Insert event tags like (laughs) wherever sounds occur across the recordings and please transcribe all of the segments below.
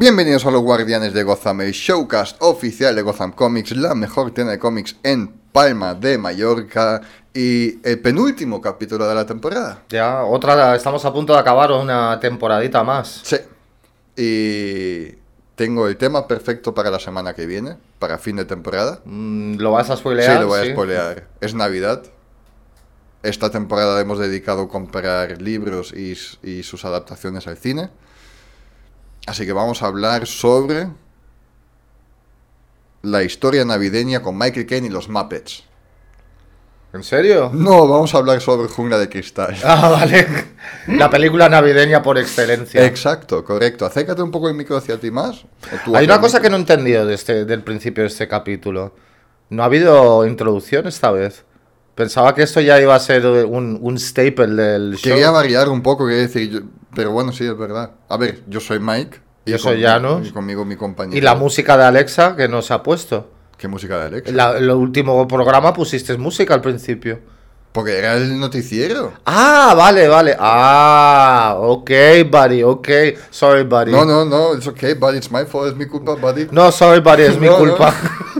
Bienvenidos a los Guardianes de Gotham, el showcast oficial de Gotham Comics, la mejor tienda de cómics en Palma de Mallorca y el penúltimo capítulo de la temporada. Ya, otra, estamos a punto de acabar una temporadita más. Sí. Y tengo el tema perfecto para la semana que viene, para fin de temporada. Mm, ¿Lo vas a spoilear? Sí, lo voy a spoilear. Es Navidad. Esta temporada hemos dedicado a comprar libros y, y sus adaptaciones al cine. Así que vamos a hablar sobre la historia navideña con Michael Caine y los Muppets. ¿En serio? No, vamos a hablar sobre Jungla de Cristal. (laughs) Ah, vale. La película navideña por excelencia. Exacto, correcto. Acércate un poco el micro hacia ti más. Hay una cosa que no he entendido de este, del principio de este capítulo. No ha habido introducción esta vez. Pensaba que esto ya iba a ser un, un staple del show. Quería variar un poco, quería decir, pero bueno, sí, es verdad. A ver, yo soy Mike. Y yo soy Janos. Y conmigo mi compañero. ¿Y la música de Alexa que nos ha puesto? ¿Qué música de Alexa? el último programa pusiste música al principio. Porque era el noticiero. Ah, vale, vale. Ah, ok, buddy, ok. Sorry, buddy. No, no, no, es ok, buddy, it's my fault, es mi culpa, buddy. No, sorry, buddy, es mi (laughs) culpa. (laughs)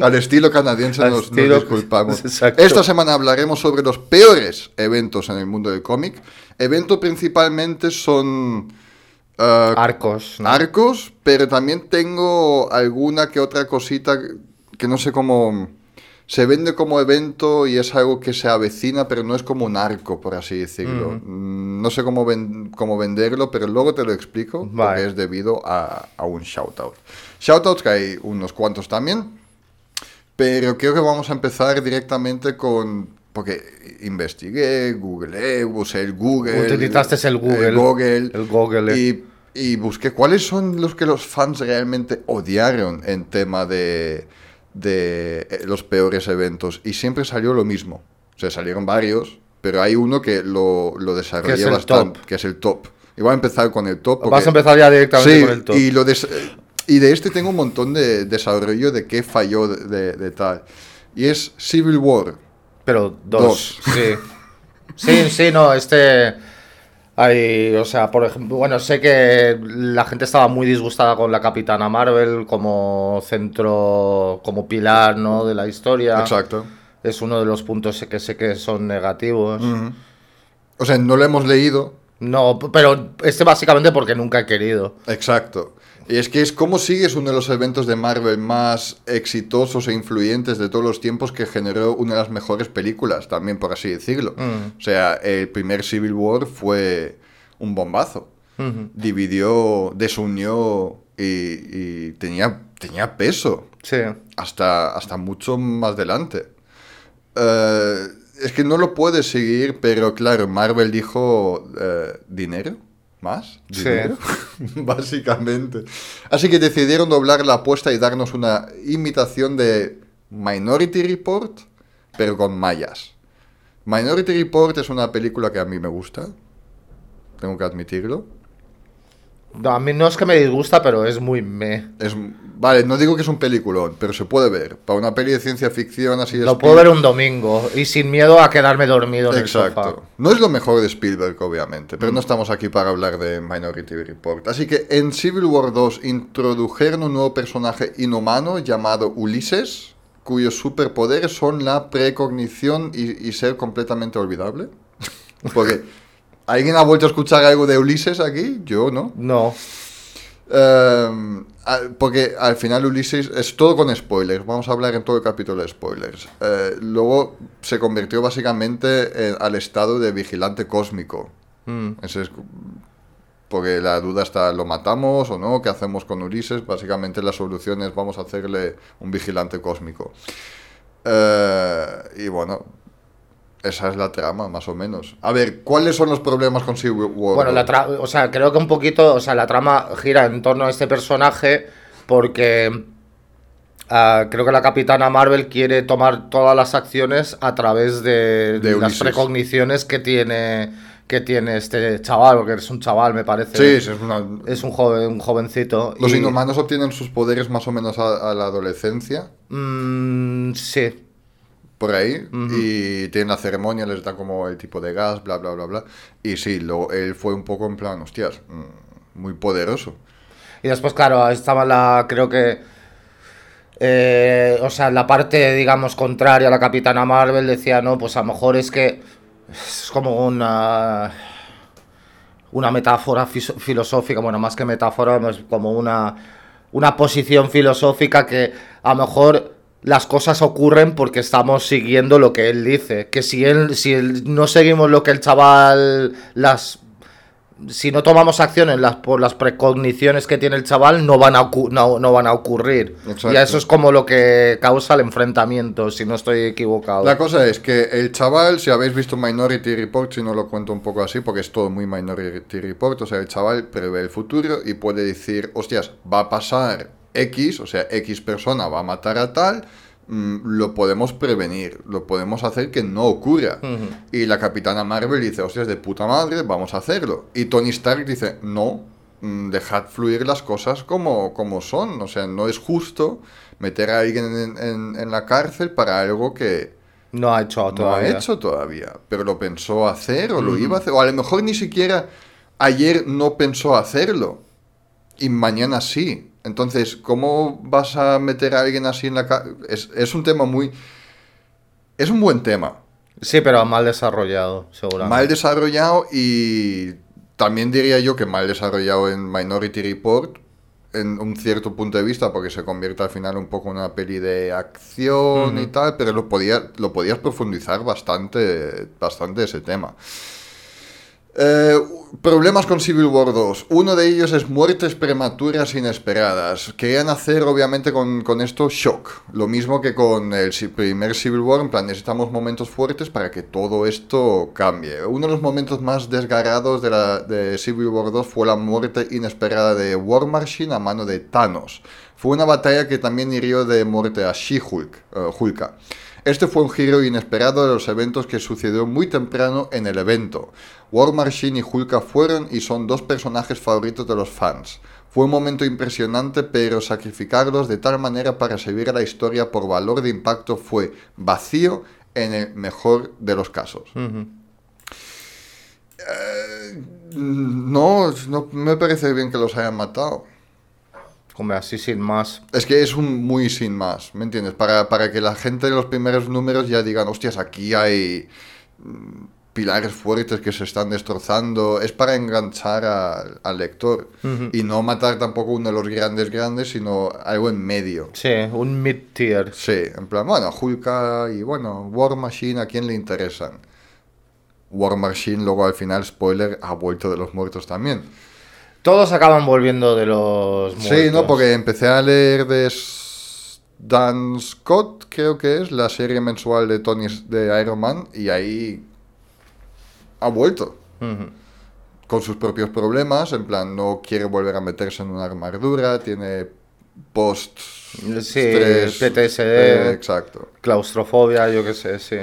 Al estilo canadiense nos, disculpamos. Esta semana hablaremos sobre los peores eventos en el mundo del cómic. Eventos principalmente son... Uh, arcos. Arcos, pero también tengo alguna que otra cosita que no sé cómo... Se vende como evento y es algo que se avecina, pero no es como un arco, por así decirlo. No sé cómo, cómo venderlo, pero luego te lo explico, porque es debido a, a un shoutout. Shoutouts que hay unos cuantos también. Pero creo que vamos a empezar directamente con... Porque investigué, googleé, usé el Google. Utilizaste el Google. El Google. El Google. Y, y, busqué cuáles son los que los fans realmente odiaron en tema de, de eh, los peores eventos. Y siempre salió lo mismo. O sea, salieron varios, pero hay uno que lo, lo bastante, que es el top. Y voy a empezar con el top. Vas a empezar ya directamente con el top. Y lo des y de este tengo un montón de desarrollo de qué falló de, tal. Y es Civil War. Pero dos. Sí. sí, sí, no, este... Hay, o sea, por ejemplo, bueno, sé que la gente estaba muy disgustada con la Capitana Marvel como centro, como pilar, ¿no? De la historia. Exacto. Es uno de los puntos que sé que son negativos. O sea, no lo hemos leído. No, pero este básicamente porque nunca he querido. Exacto. Y es que es como sigues uno de los eventos de Marvel más exitosos e influyentes de todos los tiempos que generó una de las mejores películas, también por así decirlo. Mm. O sea, el primer Civil War fue un bombazo. Dividió, desunió y, tenía, tenía peso. Sí. Hasta, hasta mucho más adelante. Eh, es que no lo puedes seguir, pero claro, Marvel dijo eh, dinero más dinero, (laughs) básicamente. Así que decidieron doblar la apuesta y darnos una imitación de Minority Report, pero con mayas. Minority Report es una película que a mí me gusta, tengo que admitirlo. A mí no es que me disgusta, pero es muy me. Es, vale, no digo que es un peliculón, pero se puede ver. Para una peli de ciencia ficción así Lo puedo ver un domingo y sin miedo a quedarme dormido en Exacto. el sofá. No es lo mejor de Spielberg, obviamente, pero no mm. estamos aquí para hablar de Minority Report. Así que en Civil War 2 introdujeron un nuevo personaje inhumano llamado Ulises, cuyos superpoderes son la precognición y, y ser completamente olvidable. (laughs) Porque... ¿Alguien ha vuelto a escuchar algo de Ulises aquí? Yo, ¿no? No. Em, porque al final Ulises es todo con spoilers. Vamos a hablar en todo el capítulo de spoilers. Eh, luego se convirtió básicamente al estado de vigilante cósmico. Mm. porque la duda está, ¿lo matamos o no? ¿Qué hacemos con Ulises? Básicamente la solución es vamos a hacerle un vigilante cósmico. Eh, y bueno, esa es la trama, más o menos. A ver, ¿cuáles son los problemas con War? Bueno, la trama, o sea, creo que un poquito, o sea, la trama gira en torno a este personaje porque ah, creo que la Capitana Marvel quiere tomar todas las acciones a través de, las precogniciones que tiene que tiene este chaval, porque es un chaval, me parece. Sí, es, es un joven, un jovencito. ¿Los inhumanos obtienen sus poderes más o menos a, la adolescencia? Mm, sí por ahí y tienen la ceremonia, les da como el tipo de gas, bla, bla, bla, bla. Y sí, lo, él fue un poco en plan, hostias, mm, muy poderoso. Y después, claro, estaba la, creo que, eh, o sea, la parte, digamos, contraria a la Capitana Marvel decía, no, pues a lo mejor es que es como una una metáfora filosófica, bueno, más que metáfora, es como una, una posición filosófica que a lo mejor las cosas ocurren porque estamos siguiendo lo que él dice. Que si él, si no seguimos lo que el chaval las si no tomamos acciones las, por las precogniciones que tiene el chaval, no van a, no, van a ocurrir. Y eso es como lo que causa el enfrentamiento, si no estoy equivocado. La cosa es que el chaval, si habéis visto Minority Report, si no lo cuento un poco así, porque es todo muy Minority Report, o sea, el chaval prevé el futuro y puede decir, hostias, va a pasar X, o sea, X persona va a matar a tal, Mm, lo podemos prevenir, lo podemos hacer que no ocurra. Y la capitana Marvel dice, hostias, de puta madre, vamos a hacerlo. Y Tony Stark dice, no, mm, dejad fluir las cosas como, como son. O sea, no es justo meter a alguien en, la cárcel para algo que... No ha hecho todavía. No ha hecho todavía, pero lo pensó hacer o lo iba a hacer. O a lo mejor ni siquiera ayer no pensó hacerlo y mañana sí. Entonces, ¿cómo vas a meter a alguien así en la cárcel? Es, un tema muy... Es un buen tema. Sí, pero mal desarrollado, seguramente. Mal desarrollado y también diría yo que mal desarrollado en Minority Report, en un cierto punto de vista, porque se convierte al final un poco en una peli de acción y tal, pero lo, podía, lo podías profundizar bastante, bastante ese tema. Eh, problemas con Civil War 2. Uno de ellos es muertes prematuras inesperadas. Querían hacer, obviamente, con, esto shock. Lo mismo que con el primer Civil War. En plan, necesitamos momentos fuertes para que todo esto cambie. Uno de los momentos más desgarrados de, la, de Civil War 2 fue la muerte inesperada de War Machine a mano de Thanos. Fue una batalla que también hirió de muerte a She-Hulk. Uh, este fue un giro inesperado de los eventos que sucedió muy temprano en el evento. War Machine y Hulka fueron y son dos personajes favoritos de los fans. Fue un momento impresionante, pero sacrificarlos de tal manera para servir a la historia por valor de impacto fue vacío en el mejor de los casos. Eh, no, no me parece bien que los hayan matado. Como así sin más. Es que es un muy sin más, ¿me entiendes? Para, para que la gente de los primeros números ya digan, hostias, aquí hay mm, pilares fuertes que se están destrozando. Es para enganchar al lector y no matar tampoco uno de los grandes grandes, sino algo en medio. Sí, un mid-tier. Sí, en plan, bueno, Hulka y bueno, War Machine, ¿a quién le interesan? War Machine luego al final, spoiler, ha vuelto de los muertos también. Todos acaban volviendo de los muertos. Sí, no, porque empecé a leer de Dan Scott, creo que es, la serie mensual de Tony de Iron Man, y ahí ha vuelto. Con sus propios problemas, en plan, no quiere volver a meterse en una armadura, tiene post sí, PTSD, eh, exacto. claustrofobia, yo qué sé, sí.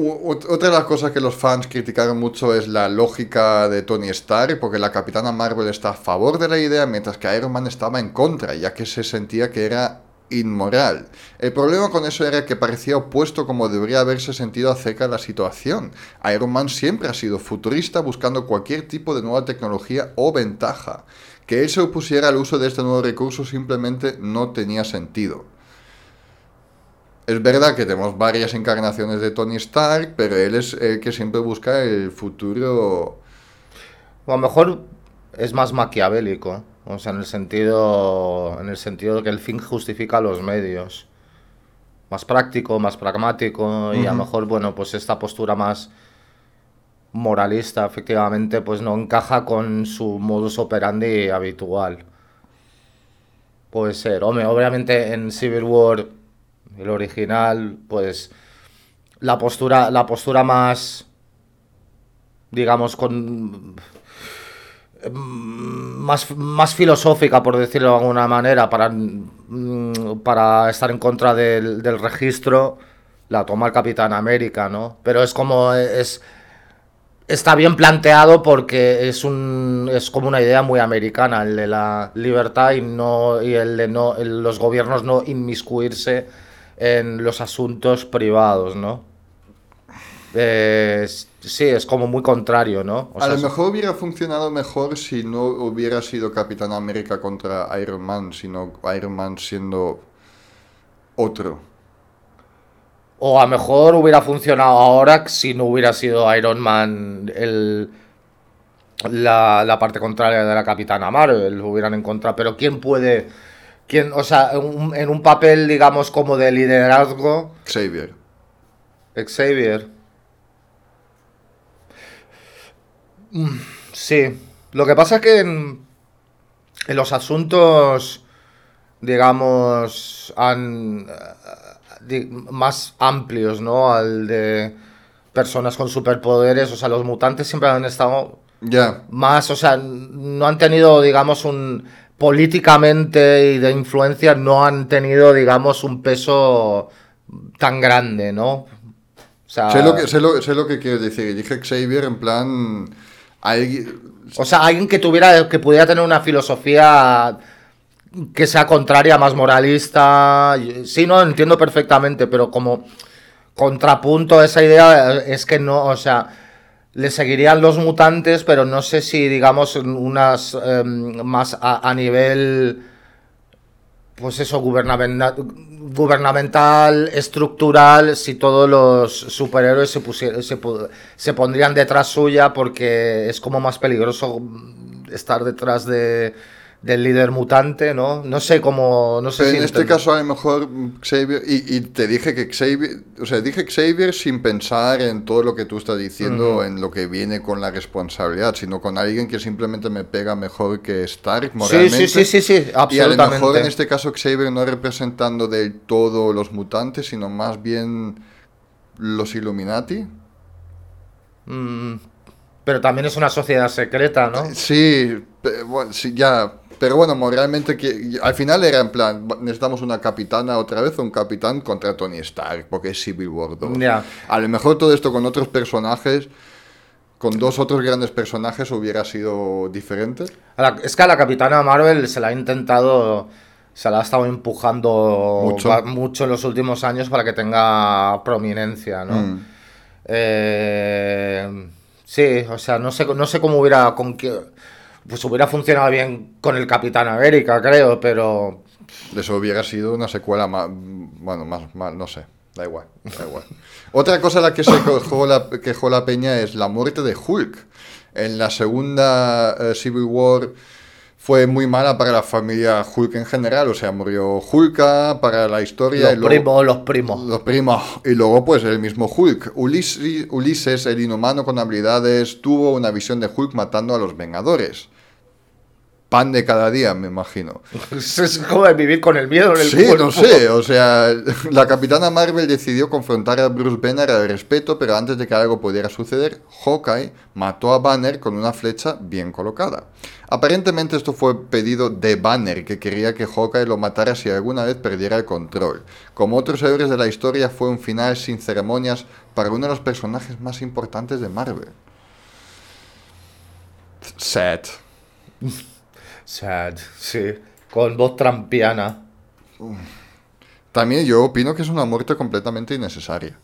Otra de las cosas que los fans criticaron mucho es la lógica de Tony Stark, porque la Capitana Marvel está a favor de la idea, mientras que Iron Man estaba en contra, ya que se sentía que era inmoral. El problema con eso era que parecía opuesto como debería haberse sentido acerca de la situación. Iron Man siempre ha sido futurista buscando cualquier tipo de nueva tecnología o ventaja. Que él se opusiera al uso de este nuevo recurso simplemente no tenía sentido. Es verdad que tenemos varias encarnaciones de Tony Stark, pero él es el que siempre busca el futuro. O a lo mejor es más maquiavélico. O sea, en el sentido. En el sentido de que el fin justifica los medios. Más práctico, más pragmático. Y a lo mejor, bueno, pues esta postura más moralista, efectivamente, pues no encaja con su modus operandi habitual. Puede ser. Hombre, obviamente en Civil War el original, pues la postura, la postura más, digamos, con más, más filosófica, por decirlo de alguna manera, para, mm, para estar en contra del, del registro, la toma el Capitán América, ¿no? Pero es como, es, está bien planteado porque es un es como una idea muy americana el de la libertad y no y el de no los gobiernos no inmiscuirse en los asuntos privados, ¿no? sí, es como muy contrario, ¿no? a lo mejor hubiera funcionado mejor si no hubiera sido Capitán América contra Iron Man, sino Iron Man siendo otro. O a lo mejor hubiera funcionado ahora si no hubiera sido Iron Man el, la, parte contraria de la Capitana Marvel, hubieran encontrado. Pero ¿quién puede...? Quién, o sea, en un papel, digamos, como de liderazgo... Xavier. Xavier. Mm, sí. Lo que pasa es que en, en los asuntos, digamos, han, más amplios, ¿no? Al de personas con superpoderes, o sea, los mutantes siempre han estado ya más, o sea, no han tenido, digamos, un políticamente y de influencia no han tenido, digamos, un peso tan grande, ¿no? O sea, sé, lo que, sé, lo, sé lo que quieres decir. Dije Xavier en plan... O sea, alguien que tuviera, que pudiera tener una filosofía que sea contraria, más moralista. Sí, no, entiendo perfectamente, pero como contrapunto a esa idea es que no, o sea, le seguirían los mutantes, pero no sé si, digamos, unas em, más a, nivel, pues eso, gubernamental, estructural, si todos los superhéroes se, se, se pondrían detrás suya porque es como más peligroso estar detrás de del líder mutante, ¿no? No sé cómo... No sé en este caso a lo mejor Xavier... Y, te dije que Xavier... O sea, dije Xavier sin pensar en todo lo que tú estás diciendo, en lo que viene con la responsabilidad, sino con alguien que simplemente me pega mejor que Stark moralmente. Sí, sí, sí, sí, sí, absolutamente. Y a lo mejor en este caso Xavier no representando del todo los mutantes, sino más bien los Illuminati. Mm, pero también es una sociedad secreta, ¿no? Sí, bueno, sí ya pero bueno, moralmente que al final era en plan, necesitamos una capitana otra vez, un capitán contra Tony Stark, porque es Civil War 2. A lo mejor todo esto con otros personajes, con dos otros grandes personajes hubiera sido diferente. es que a la capitana Marvel se la ha intentado, se la ha estado empujando mucho, en los últimos años para que tenga prominencia, ¿no? Mm. Eh, sí, o sea, no sé, no sé cómo hubiera... Con pues hubiera funcionado bien con el Capitán América, creo, pero... Eso hubiera sido una secuela más, bueno, más, mal, no sé, da igual, da igual. Otra cosa a la que se quejó la, quejó la peña es la muerte de Hulk. En la segunda eh, Civil War fue muy mala para la familia Hulk en general, o sea, murió Hulk para la historia. Los primos, los primos. Los primos. Y luego, pues, el mismo Hulk. Ulises, Ulises, el inhumano con habilidades, tuvo una visión de Hulk matando a los Vengadores pan de cada día, me imagino. (laughs) Es como vivir con el miedo en el Sí, no sé, o sea, la capitana Marvel decidió confrontar a Bruce Banner al respeto, pero antes de que algo pudiera suceder, Hawkeye mató a Banner con una flecha bien colocada. Aparentemente esto fue pedido de Banner, que quería que Hawkeye lo matara si alguna vez perdiera el control. Como otros héroes de la historia, fue un final sin ceremonias para uno de los personajes más importantes de Marvel. Sad. (laughs) Sad, sí. Con voz trampiana. También yo opino que es una muerte completamente innecesaria.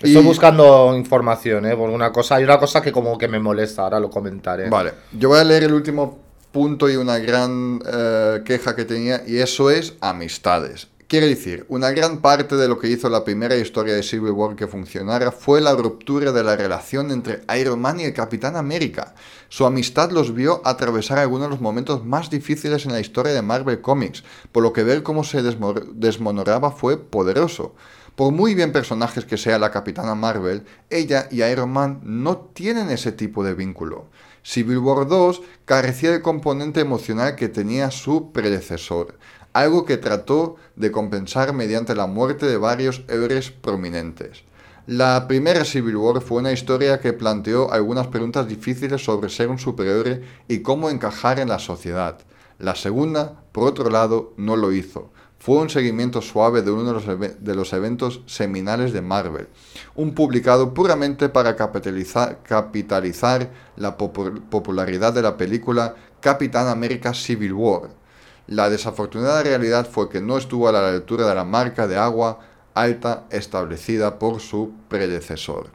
Estoy buscando información, ¿eh? Por una cosa, hay una cosa que como que me molesta, ahora lo comentaré. Vale, yo voy a leer el último punto y una gran eh, queja que tenía, y eso es amistades. Quiere decir, una gran parte de lo que hizo la primera historia de Civil War que funcionara fue la ruptura de la relación entre Iron Man y el Capitán América. Su amistad los vio atravesar algunos de los momentos más difíciles en la historia de Marvel Comics, por lo que ver cómo se desmonoraba fue poderoso. Por muy bien personajes que sea la Capitana Marvel, ella y Iron Man no tienen ese tipo de vínculo. Civil War 2 carecía del componente emocional que tenía su predecesor algo que trató de compensar mediante la muerte de varios héroes prominentes. La primera Civil War fue una historia que planteó algunas preguntas difíciles sobre ser un superhéroe y cómo encajar en la sociedad. La segunda, por otro lado, no lo hizo. Fue un seguimiento suave de uno de los, eventos seminales de Marvel, un publicado puramente para capitalizar, capitalizar la popularidad de la película Capitán América Civil War, la desafortunada realidad fue que no estuvo a la altura de la marca de agua alta establecida por su predecesor.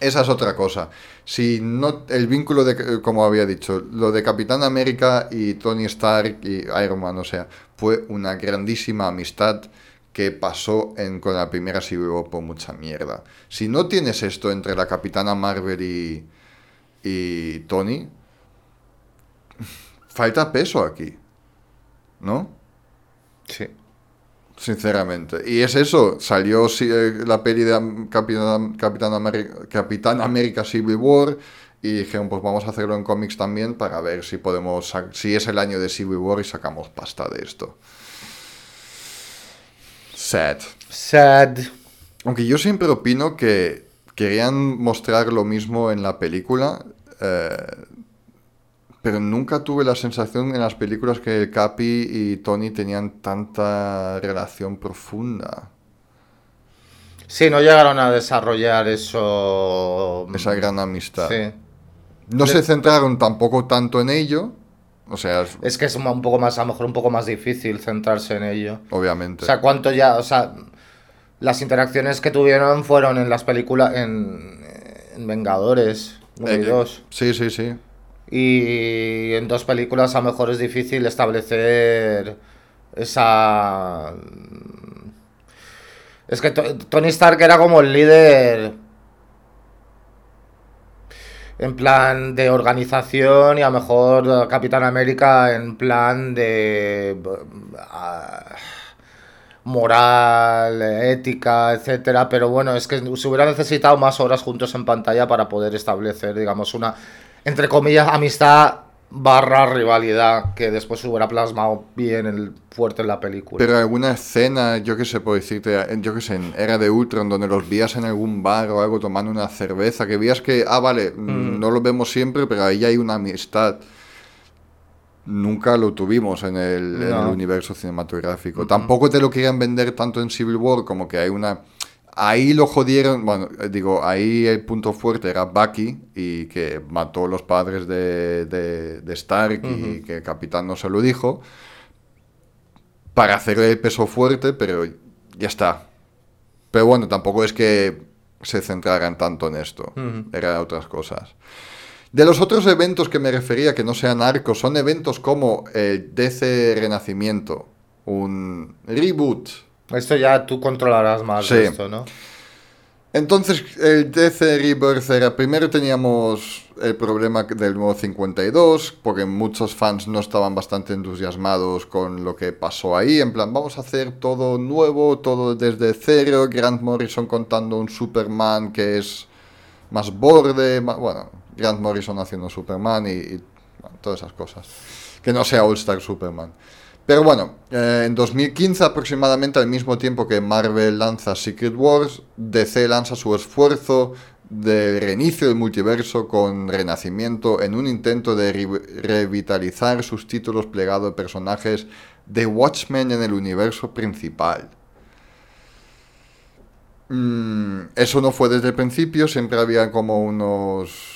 Esa es otra cosa. Si no, el vínculo de, como había dicho, lo de Capitán América y Tony Stark y Iron Man, o sea, fue una grandísima amistad que pasó en, con la primera Civil War por mucha mierda. Si no tienes esto entre la Capitana Marvel y, y Tony, (laughs) falta peso aquí. ¿No? Sí. Sinceramente. Y es eso, salió la peli de Capitán, Capitán, América, Capitán América Civil War y dijeron, pues vamos a hacerlo en cómics también para ver si podemos, si es el año de Civil War y sacamos pasta de esto. Sad. Sad. Aunque yo siempre opino que querían mostrar lo mismo en la película, eh, pero nunca tuve la sensación en las películas que Capi y Tony tenían tanta relación profunda. Sí, no llegaron a desarrollar eso. Esa gran amistad. Sí. No se centraron tampoco tanto en ello. O sea. Es... que es un poco más, a lo mejor un poco más difícil centrarse en ello. Obviamente. O sea, cuánto ya. O sea, las interacciones que tuvieron fueron en las películas. En, en Vengadores 1 y 2. Eh, sí, sí, sí. Y en dos películas a lo mejor es difícil establecer esa... Es que Tony Stark era como el líder en plan de organización y a lo mejor Capitán América en plan de ah, moral, ética, etcétera, pero bueno, es que se hubiera necesitado más horas juntos en pantalla para poder establecer, digamos, una entre comillas, amistad barra rivalidad que después se hubiera plasmado bien el fuerte en la película. Pero alguna escena, yo que sé, puedo decirte, yo que sé, en Era de Ultron, donde los vías en algún bar o algo tomando una cerveza, que vías que, ah, vale, mm. no lo vemos siempre, pero ahí hay una amistad. Nunca lo tuvimos en el, en el universo cinematográfico. Tampoco te lo querían vender tanto en Civil War como que hay una Ahí lo jodieron, bueno, eh, digo, ahí el punto fuerte era Bucky y que mató a los padres de, de, Stark y que el capitán no se lo dijo para hacerle el peso fuerte, pero ya está. Pero bueno, tampoco es que se centraran tanto en esto, eran otras cosas. De los otros eventos que me refería que no sean arcos, son eventos como el DC Renacimiento, un reboot esto ya tú controlarás más esto, ¿no? Entonces, el DC Rebirth era, primero teníamos el problema del nuevo 52, porque muchos fans no estaban bastante entusiasmados con lo que pasó ahí, en plan, vamos a hacer todo nuevo, todo desde cero, Grant Morrison contando un Superman que es más borde, bueno, Grant Morrison haciendo Superman y, todas esas cosas, que no sea All Star Superman. Pero bueno, eh, en 2015 aproximadamente, al mismo tiempo que Marvel lanza Secret Wars, DC lanza su esfuerzo de reinicio del multiverso con Renacimiento en un intento de revitalizar sus títulos plegados de personajes de Watchmen en el universo principal. Mm, eso no fue desde el principio, siempre había como unos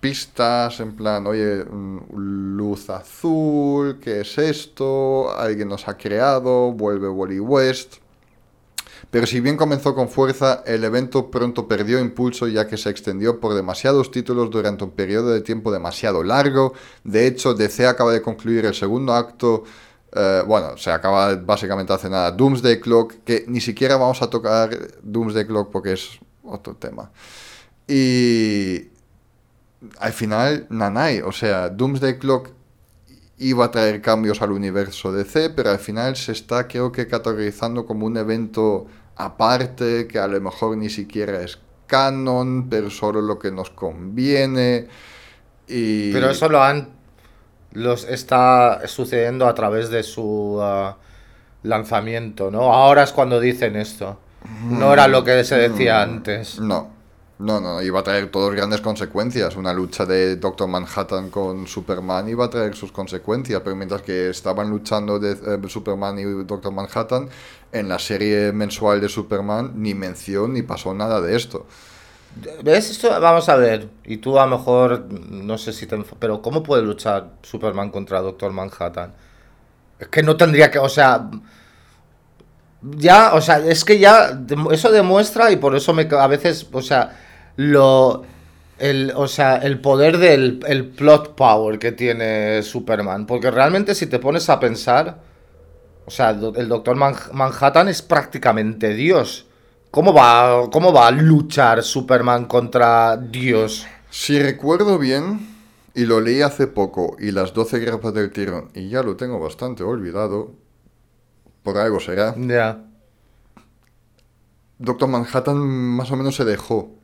pistas en plan, oye, mm, luz azul, ¿qué es esto? Alguien nos ha creado, vuelve Wally West. Pero si bien comenzó con fuerza, el evento pronto perdió impulso ya que se extendió por demasiados títulos durante un periodo de tiempo demasiado largo. De hecho, DC acaba de concluir el segundo acto, eh, bueno, se acaba básicamente hace nada, Doomsday Clock, que ni siquiera vamos a tocar Doomsday Clock porque es otro tema. Y, al final, nanay, o sea, Doomsday Clock iba a traer cambios al universo DC, pero al final se está, creo que, categorizando como un evento aparte, que a lo mejor ni siquiera es canon, pero solo lo que nos conviene. Y... Pero eso lo han. Los está sucediendo a través de su uh, lanzamiento, ¿no? Ahora es cuando dicen esto. No era lo que se decía mm, antes. No. No, no, iba a traer todas grandes consecuencias. Una lucha de Doctor Manhattan con Superman iba a traer sus consecuencias, pero mientras que estaban luchando de eh, Superman y Doctor Manhattan, en la serie mensual de Superman ni mención ni pasó nada de esto. ¿Ves esto? Vamos a ver. Y tú a lo mejor, no sé si te... Pero ¿cómo puede luchar Superman contra Doctor Manhattan? Es que no tendría que... O sea... Ya, o sea, es que ya... Eso demuestra y por eso me... A veces, o sea lo. El, o sea, el poder del el plot power que tiene Superman. Porque realmente, si te pones a pensar. O sea, el Doctor Manhattan es prácticamente Dios. ¿Cómo va, ¿Cómo va a luchar Superman contra Dios? Si recuerdo bien, y lo leí hace poco, y las 12 grapas del tirón, y ya lo tengo bastante olvidado, por algo será. Ya. Doctor Manhattan más o menos se dejó.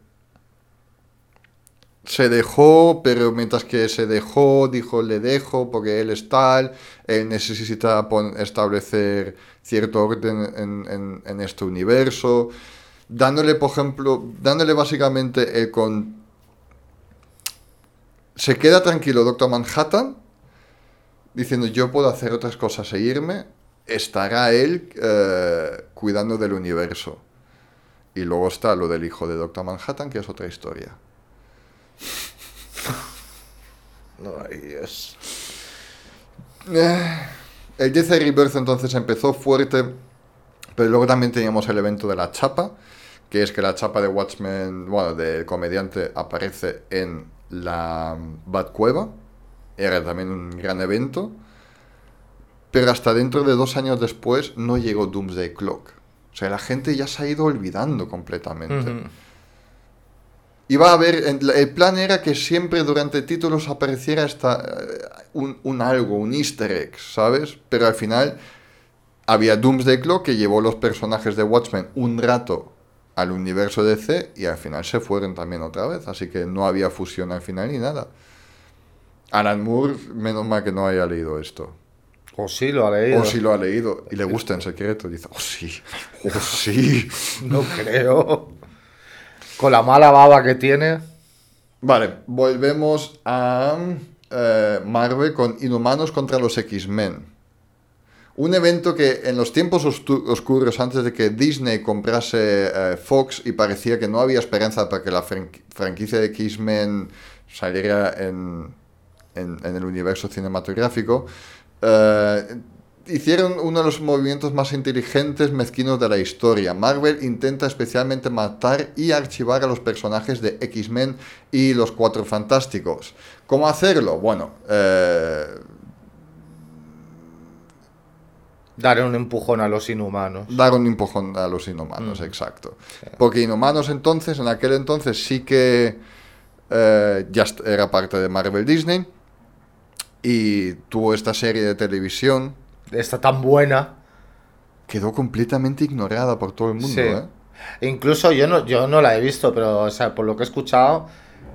Se dejó, pero mientras que se dejó, dijo le dejo porque él es tal, él necesita establecer cierto orden en, en, este universo, dándole, por ejemplo, dándole básicamente el con... Se queda tranquilo Doctor Manhattan, diciendo yo puedo hacer otras cosas e irme, estará él eh, cuidando del universo. Y luego está lo del hijo de Doctor Manhattan, que es otra historia. No, Dios. Eh, el DC Rebirth entonces empezó fuerte, pero luego también teníamos el evento de la chapa, que es que la chapa de Watchmen, bueno, del comediante aparece en la Batcueva. Era también un gran evento. Pero hasta dentro de dos años después no llegó Doomsday Clock. O sea, la gente ya se ha ido olvidando completamente. Iba a haber, el plan era que siempre durante títulos apareciera esta, eh, un, algo, un easter egg, ¿sabes? Pero al final había Doomsday Clock que llevó los personajes de Watchmen un rato al universo DC y al final se fueron también otra vez, así que no había fusión al final ni nada. Alan Moore, menos mal que no haya leído esto. O sí lo ha leído. O sí lo ha leído y le gusta en secreto. Dice, oh sí, oh sí. (laughs) no creo. Con la mala baba que tiene. Vale, volvemos a eh, Marvel con Inhumanos contra los X-Men. Un evento que en los tiempos oscuros, antes de que Disney comprase eh, Fox y parecía que no había esperanza para que la franquicia de X-Men saliera en, en, el universo cinematográfico, eh, hicieron uno de los movimientos más inteligentes, mezquinos de la historia. Marvel intenta especialmente matar y archivar a los personajes de X-Men y los Cuatro Fantásticos. ¿Cómo hacerlo? Bueno, eh... Dar un empujón a los inhumanos. Dar un empujón a los inhumanos, mm. exacto. Porque inhumanos entonces, en aquel entonces sí que eh, ya era parte de Marvel Disney y tuvo esta serie de televisión. Está tan buena. Quedó completamente ignorada por todo el mundo, ¿eh? Incluso yo no, yo no la he visto, pero, o sea, por lo que he escuchado,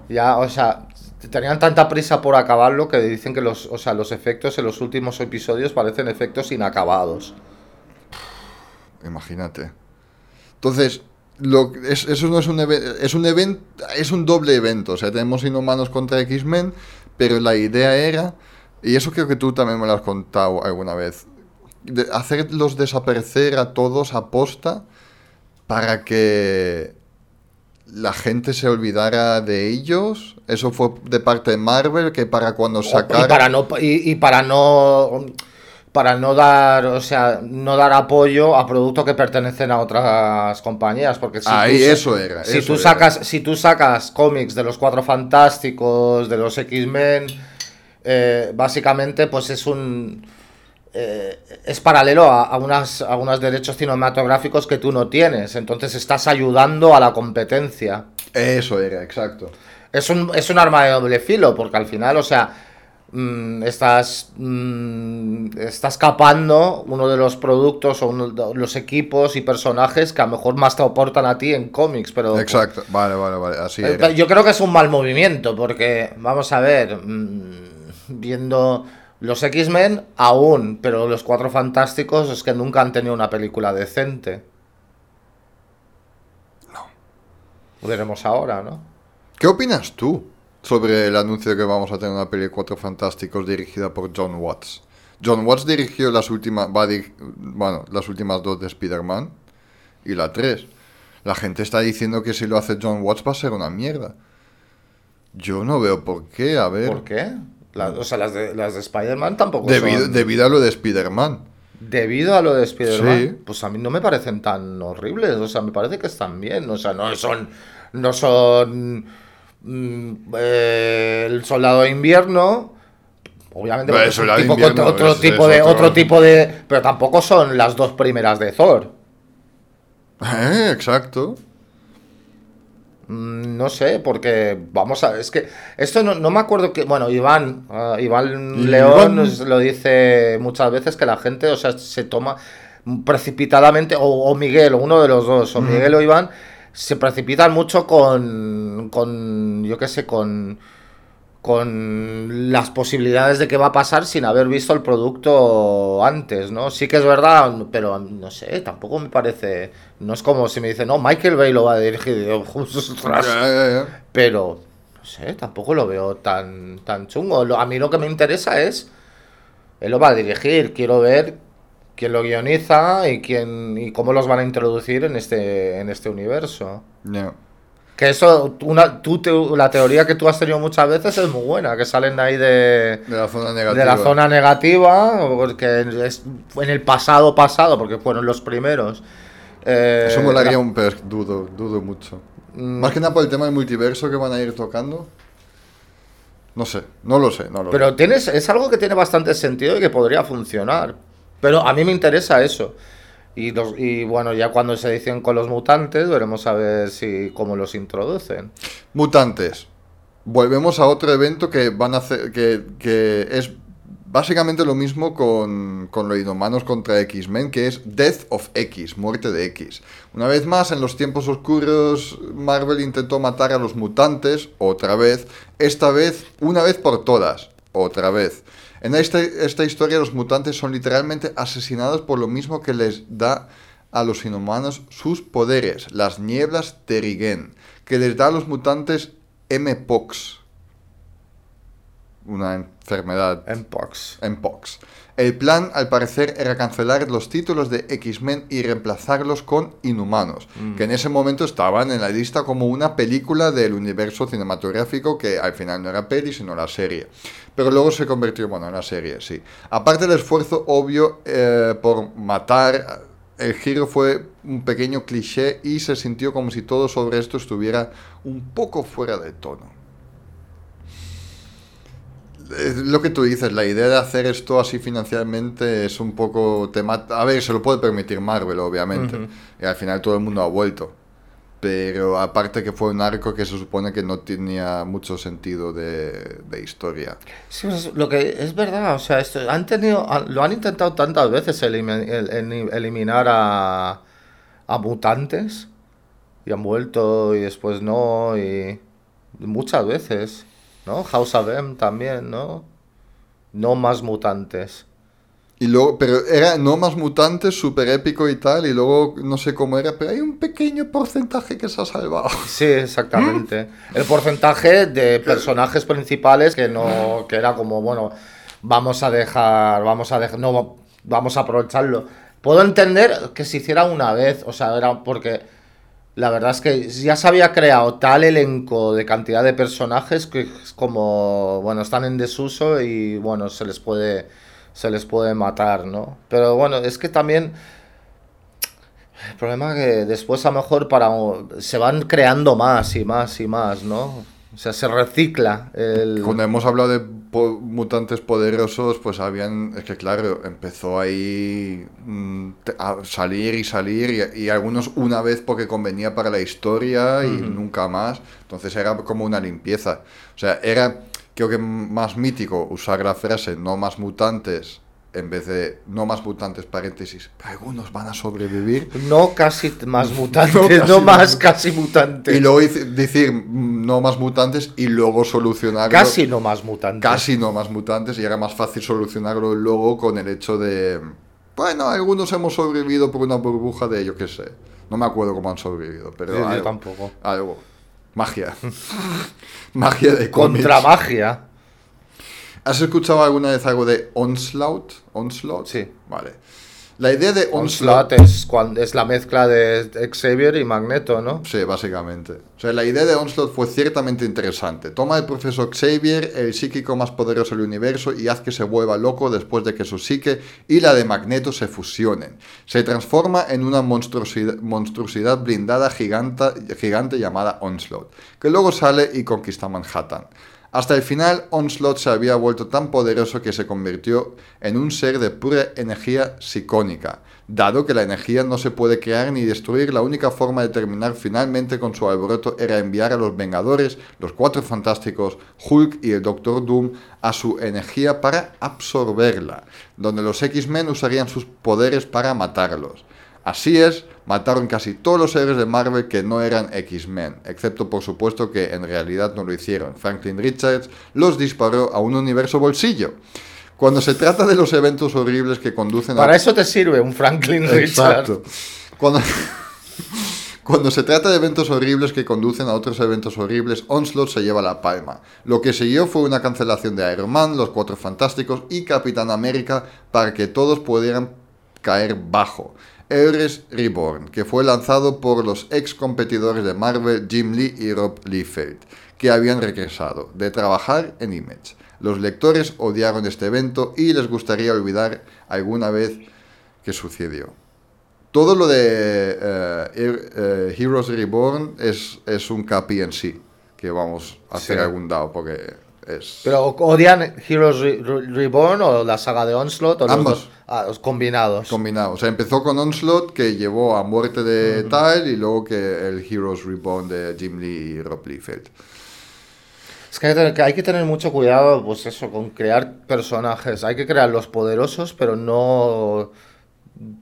ya, o sea, tenían tanta prisa por acabarlo que dicen que los, o sea, los efectos en los últimos episodios parecen efectos inacabados. Imagínate. Entonces, lo, es, eso no es un es un evento, es un doble evento. O sea, tenemos Inhumanos contra X-Men, pero la idea era y eso creo que tú también me lo has contado alguna vez. hacerlos desaparecer a todos a posta para que la gente se olvidara de ellos. Eso fue de parte de Marvel, que para cuando sacara... Y para no... Y, para no para no dar, o sea, no dar apoyo a productos que pertenecen a otras compañías, porque si Ahí, eso era. Si tú sacas, si tú sacas cómics de los Cuatro Fantásticos, de los X-Men, eh, básicamente pues es un... Eh, es paralelo a, unas, a unos derechos cinematográficos que tú no tienes, entonces estás ayudando a la competencia. Eso era, exacto. Es un, es un arma de doble filo, porque al final, o sea, mm, estás, mm, estás capando uno de los productos o uno de los equipos y personajes que a lo mejor más te aportan a ti en cómics, pero... Exacto, vale, vale, vale, así eh, Yo creo que es un mal movimiento, porque, vamos a ver... Mm, viendo los X-Men aún, pero los Cuatro Fantásticos es que nunca han tenido una película decente. No. Lo veremos ahora, ¿no? ¿Qué opinas tú sobre el anuncio de que vamos a tener una peli de Cuatro Fantásticos dirigida por John Watts? John Watts dirigió las últimas, bueno, las últimas dos de Spider-Man y la tres. La gente está diciendo que si lo hace John Watts va a ser una mierda. Yo no veo por qué, a ver. ¿Por qué? O sea, las de, las de Spider-Man tampoco debido, son... Debido a lo de Spider-Man. Debido a lo de Spider-Man, pues a mí no me parecen tan horribles. O sea, me parece que están bien. O sea, no son, no son mm, eh, el soldado de invierno. Obviamente, tipo- invierno otro, es- tipo es de, otro- otro tipo de. Pero tampoco son las dos primeras de Thor. Eh, exacto. Mm, No sé, porque vamos a. Es que esto no, no me acuerdo que. Bueno, Iván, ah, Iván Iván. León nos lo dice muchas veces que la gente, o sea, se toma precipitadamente, o, o Miguel, o uno de los dos, o Miguel o Iván, se precipitan mucho con. con yo qué sé, con. Con las posibilidades de que va a pasar sin haber visto el producto antes, ¿no? Sí que es verdad, pero no sé, tampoco me parece... No es como si me dicen, no, Michael Bay lo va a dirigir, (laughs) pero, no sé, tampoco lo veo tan, tan chungo. A mí lo que me interesa es, él lo va a dirigir, quiero ver quién lo guioniza y quién y cómo los van a introducir en este, en este universo. Ya. Que eso, una, tú, te- la teoría que tú has tenido muchas veces es muy buena, que salen ahí de, De la zona negativa. de la zona negativa, porque es en el pasado pasado, porque fueron los primeros. Eh, Eso molaría la- un pero dudo, dudo mucho. Mm. Más que nada por el tema del multiverso que van a ir tocando. No sé, no lo sé, no lo Pero sé. tienes, es algo que tiene bastante sentido y que podría funcionar. Pero a mí me interesa eso. Y, y bueno, ya cuando se dicen con los mutantes, veremos a ver si cómo los introducen. Mutantes. Volvemos a otro evento que van a hacer. que, que es básicamente lo mismo con, con los inhumanos contra X-Men, que es Death of X, muerte de X. Una vez más, en los tiempos oscuros, Marvel intentó matar a los mutantes, otra vez. Esta vez, una vez por todas, otra vez. En esta, esta historia, los mutantes son literalmente asesinados por lo mismo que les da a los inhumanos sus poderes, las nieblas Terrigen, que les da a los mutantes M-Pox, una enfermedad En Pox. Mpox. El plan, al parecer, era cancelar los títulos de X-Men y reemplazarlos con Inhumanos, que en ese momento estaban en la lista como una película del universo cinematográfico que al final no era peli, sino la serie. Pero luego se convirtió, bueno, en la serie, sí. Aparte del esfuerzo obvio eh, por matar, el giro fue un pequeño cliché y se sintió como si todo sobre esto estuviera un poco fuera de tono. Es lo que tú dices, la idea de hacer esto así financieramente es un poco tema... A ver, se lo puede permitir Marvel, obviamente. Y al final todo el mundo ha vuelto. Pero aparte que fue un arco que se supone que no tenía mucho sentido de, de historia. Sí, pues, lo que es verdad, o sea, esto, han tenido, lo han intentado tantas veces elimi- el- el- eliminar a, a mutantes y han vuelto y después no y muchas veces, ¿no? House of M también, ¿no? No más mutantes. Y luego, pero era no más mutantes, súper épico y tal, y luego no sé cómo era, pero hay un pequeño porcentaje que se ha salvado. Sí, exactamente. El porcentaje de personajes principales que no, que era como, bueno, vamos a dejar, vamos a dejar, no, vamos a aprovecharlo. Puedo entender que se hiciera una vez, o sea, era porque la verdad es que ya se había creado tal elenco de cantidad de personajes que es como, bueno, están en desuso y bueno, se les puede, se les puede matar, ¿no? Pero bueno, es que también el problema es que después a lo mejor para se van creando más y más y más, ¿no? O sea, se recicla el... Cuando hemos hablado de po- mutantes poderosos, pues habían, es que claro, empezó ahí mm, a salir y salir, y, y algunos una vez porque convenía para la historia y nunca más. Entonces era como una limpieza. O sea, era, creo que más mítico usar la frase no más mutantes en vez de no más mutantes, paréntesis, algunos van a sobrevivir. No casi más (laughs) mutantes, No más casi mutantes. Y luego decir no más mutantes y luego solucionarlo. Casi no más mutantes. Casi no más mutantes y era más fácil solucionarlo luego con el hecho de... Bueno, algunos hemos sobrevivido por una burbuja de, yo qué sé. No me acuerdo cómo han sobrevivido, pero Sí, yo tampoco. algo. Magia. (laughs) Magia de Contra cómics. magia. ¿Has escuchado alguna vez algo de Onslaught? Onslaught. Sí. Vale. La idea de Onslaught, es, cuando, es la mezcla de Xavier y Magneto, ¿no? Sí, básicamente. O sea, la idea de Onslaught fue ciertamente interesante. Toma al profesor Xavier, el psíquico más poderoso del universo, y haz que se vuelva loco después de que su psique y la de Magneto se fusionen. Se transforma en una monstruosidad, monstruosidad blindada gigante llamada Onslaught, que luego sale y conquista Manhattan. Hasta el final, Onslaught se había vuelto tan poderoso que se convirtió en un ser de pura energía psicónica. Dado que la energía no se puede crear ni destruir, la única forma de terminar finalmente con su alboroto era enviar a los Vengadores, los Cuatro Fantásticos, Hulk y el Doctor Doom a su energía para absorberla, donde los X-Men usarían sus poderes para matarlos. Así es, mataron casi todos los héroes de Marvel que no eran X-Men, excepto por supuesto que en realidad no lo hicieron. Franklin Richards los disparó a un universo bolsillo. Cuando se trata de los eventos horribles que conducen a... Para eso te sirve un Franklin Richards. Cuando... (laughs) Cuando se trata de eventos horribles que conducen a otros eventos horribles, Onslaught se lleva la palma. Lo que siguió fue una cancelación de Iron Man, los Cuatro Fantásticos y Capitán América para que todos pudieran caer bajo. Heroes Reborn, que fue lanzado por los ex competidores de Marvel Jim Lee y Rob Liefeld, que habían regresado de trabajar en Image. Los lectores odiaron este evento y les gustaría olvidar alguna vez que sucedió. Todo lo de eh, eh, Heroes Reborn es, es un capi en sí, que vamos a hacer algún dado, porque ¿Pero odian Heroes Reborn o la saga de Onslaught? O Ambos. Ah, los combinados. Combinados. O sea, empezó con Onslaught, que llevó a muerte de Tal, y luego que el Heroes Reborn de Jim Lee y Rob Liefeld. Es que hay, que tener mucho cuidado, pues eso, con crear personajes. Hay que crear los poderosos, pero no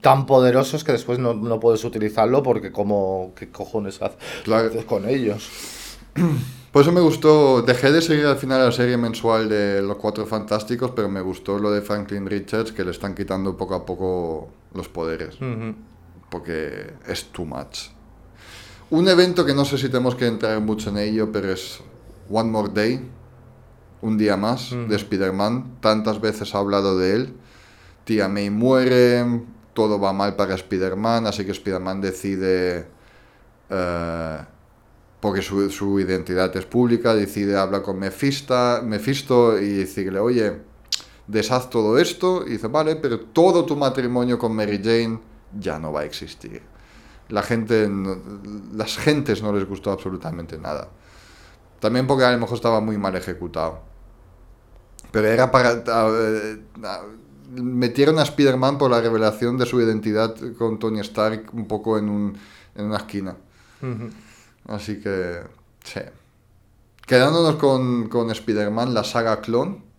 tan poderosos que después no, no puedes utilizarlo porque como, ¿qué cojones haces con ellos? (clears throat) Por eso me gustó, dejé de seguir al final la serie mensual de Los Cuatro Fantásticos, pero me gustó lo de Franklin Richards, que le están quitando poco a poco los poderes, porque es too much. Un evento que no sé si tenemos que entrar mucho en ello, pero es One More Day, un día más, de Spider-Man. Tantas veces ha hablado de él. Tía May muere, todo va mal para Spider-Man, así que Spider-Man decide... Eh, porque su, identidad es pública, decide hablar con Mephisto, Mephisto y decirle, oye, deshaz todo esto, y dice, vale, pero todo tu matrimonio con Mary Jane ya no va a existir. La gente, las gentes no les gustó absolutamente nada. También porque a lo mejor estaba muy mal ejecutado. Pero era para... metieron a Spider-Man por la revelación de su identidad con Tony Stark un poco en, un, en una esquina. Así que, sí. Quedándonos con, con Spider-Man, la saga Clone.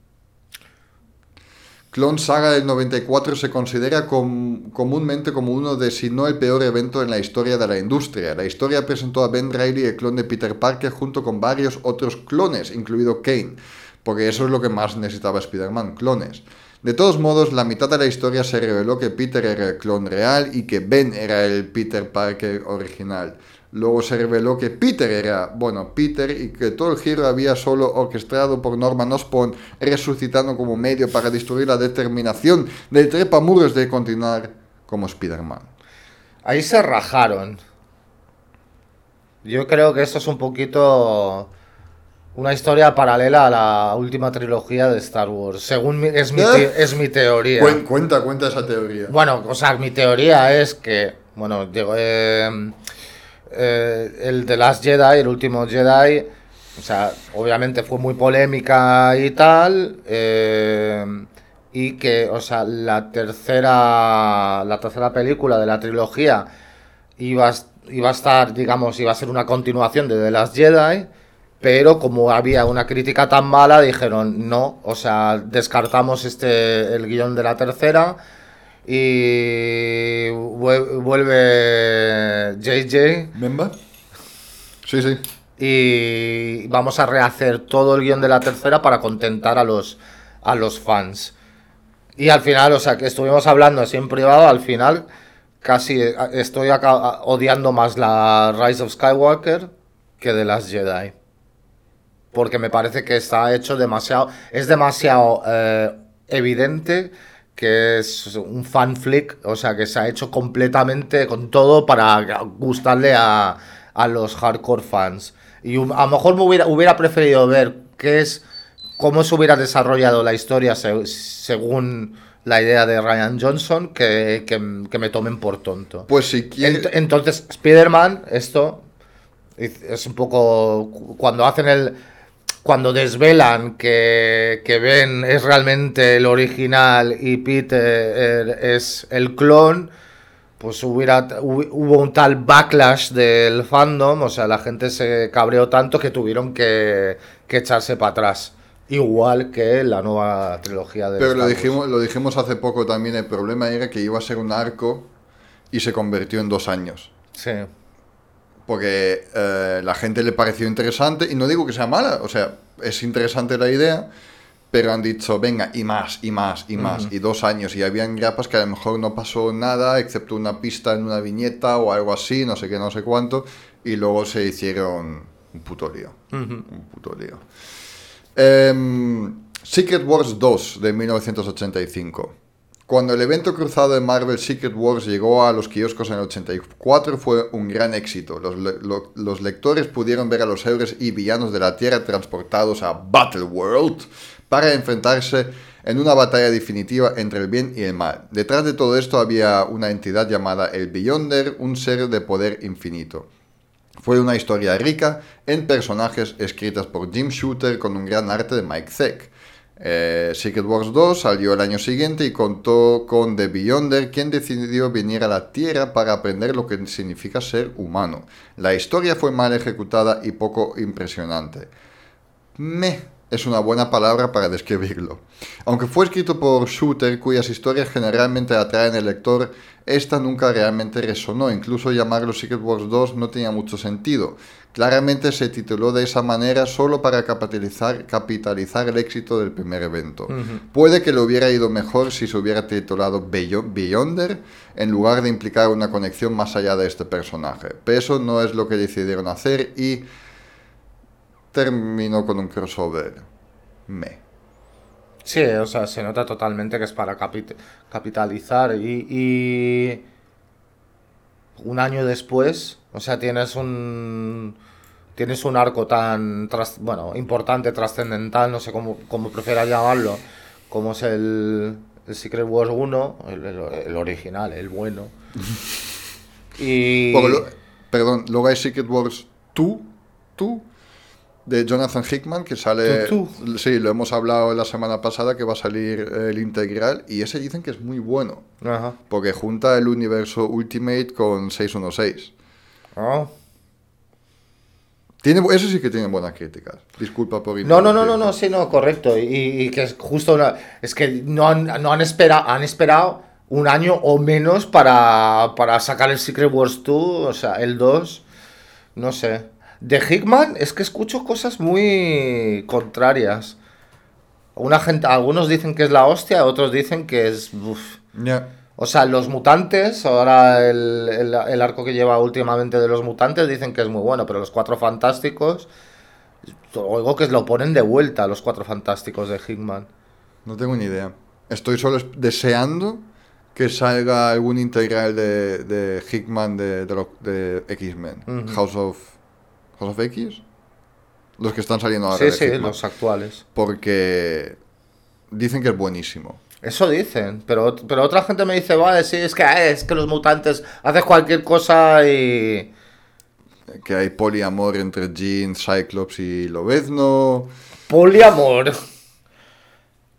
Clone Saga del 94 se considera comúnmente como uno de, si no el peor evento en la historia de la industria. La historia presentó a Ben Reilly, el clon de Peter Parker, junto con varios otros clones, incluido Kane, porque eso es lo que más necesitaba Spider-Man, clones. De todos modos, la mitad de la historia se reveló que Peter era el clon real y que Ben era el Peter Parker original. Luego se reveló que Peter era, bueno, Peter y que todo el giro había solo orquestado por Norman Osborn, resucitando como medio para destruir la determinación del trepamuros de continuar como Spider-Man. Ahí se rajaron. Yo creo que esto es un poquito una historia paralela a la última trilogía de Star Wars, según es, mi, ¿Eh? es mi teoría. Cuenta, cuenta esa teoría. Bueno, o sea, mi teoría es que, bueno, digo, eh, eh, el de Last Jedi, el último Jedi, o sea, obviamente fue muy polémica y tal, eh, y que, o sea, la tercera, la tercera película de la trilogía iba iba a estar, digamos, iba a ser una continuación de The Last Jedi, pero como había una crítica tan mala, dijeron no, o sea, descartamos este, el guion de la tercera y vuelve JJ. ¿Memba? Sí, sí. Y vamos a rehacer todo el guion de la tercera para contentar a los, a los fans. Y al final, o sea, que estuvimos hablando así en privado, al final casi estoy odiando más la Rise of Skywalker que de las Jedi. Porque me parece que está hecho demasiado. Es demasiado eh, evidente que es un fan flick, o sea, que se ha hecho completamente con todo para gustarle a, a los hardcore fans. Y a lo mejor me hubiera, hubiera preferido ver qué es, cómo se hubiera desarrollado la historia se- según la idea de Ryan Johnson que, que- que me tomen por tonto. Pues si quieres... Ent- entonces, Spider-Man, esto es un poco cu- cuando hacen el. Cuando desvelan que, que Ben es realmente el original y Peter es el clon, pues hubiera, hu- hubo un tal backlash del fandom, o sea, la gente se cabreó tanto que tuvieron que, que echarse para atrás. Igual que la nueva trilogía de Pero lo dijimos, lo dijimos hace poco también, el problema era que iba a ser un arco y se convirtió en dos años. Sí. Porque eh, la gente le pareció interesante, y no digo que sea mala, o sea, es interesante la idea, pero han dicho, venga, y más, y más, y más, y dos años, y habían grapas que a lo mejor no pasó nada, excepto una pista en una viñeta o algo así, no sé qué, no sé cuánto, y luego se hicieron un puto lío, un puto lío. Em, Secret Wars 2 de 1985. Cuando el evento cruzado de Marvel Secret Wars llegó a los kioscos en el 84 fue un gran éxito. Los, le- lo- los lectores pudieron ver a los héroes y villanos de la Tierra transportados a Battle World para enfrentarse en una batalla definitiva entre el bien y el mal. Detrás de todo esto había una entidad llamada el Beyonder, un ser de poder infinito. Fue una historia rica en personajes escritas por Jim Shooter con un gran arte de Mike Zeck. Eh, Secret Wars 2 salió el año siguiente y contó con The Beyonder, quien decidió venir a la Tierra para aprender lo que significa ser humano. La historia fue mal ejecutada y poco impresionante. Es una buena palabra para describirlo. Aunque fue escrito por Shooter, cuyas historias generalmente atraen al lector, esta nunca realmente resonó. Incluso llamarlo Secret Wars 2 no tenía mucho sentido. Claramente se tituló de esa manera solo para capitalizar, capitalizar el éxito del primer evento. Puede que le hubiera ido mejor si se hubiera titulado Beyo- Beyonder en lugar de implicar una conexión más allá de este personaje. Pero eso no es lo que decidieron hacer y terminó con un crossover. Me. Sí, o sea, se nota totalmente que es para capit- capitalizar y, y un año después, o sea, tienes un tienes un arco tan bueno, importante, trascendental, no sé cómo, cómo prefieras llamarlo, como es el, el Secret Wars 1, el, el- el original, el bueno. (laughs) Y lo- perdón, luego hay Secret Wars 2, 2 de Jonathan Hickman que sale. Tú, Sí, lo hemos hablado la semana pasada que va a salir el integral y ese dicen que es muy bueno. Ajá. Porque junta el universo Ultimate con 616. Ah. Tiene, eso sí que tiene buenas críticas. Disculpa por No, no, no, no, no, sí, no, correcto. Y, y que es justo una, es que no han, no han esperado, han esperado un año o menos para, para sacar el Secret Wars 2, o sea, el 2, no sé. De Hickman es que escucho cosas muy contrarias. Una gente, algunos dicen que es la hostia, otros dicen que es... uf. O sea, los mutantes, ahora el, el- el arco que lleva últimamente de los mutantes dicen que es muy bueno, pero los cuatro fantásticos, oigo que lo ponen de vuelta, los cuatro fantásticos de Hickman. No tengo ni idea. Estoy solo es- deseando que salga algún integral de, de Hickman de, de, X-Men. House of House of X. Los que están saliendo ahora. Sí, de sí, los actuales. Porque dicen que es buenísimo. Eso dicen, pero, pero otra gente me dice, vale, sí, es que, eh, es que los mutantes haces cualquier cosa y... Que hay poliamor entre Jean, Cyclops y Lobezno. Poliamor.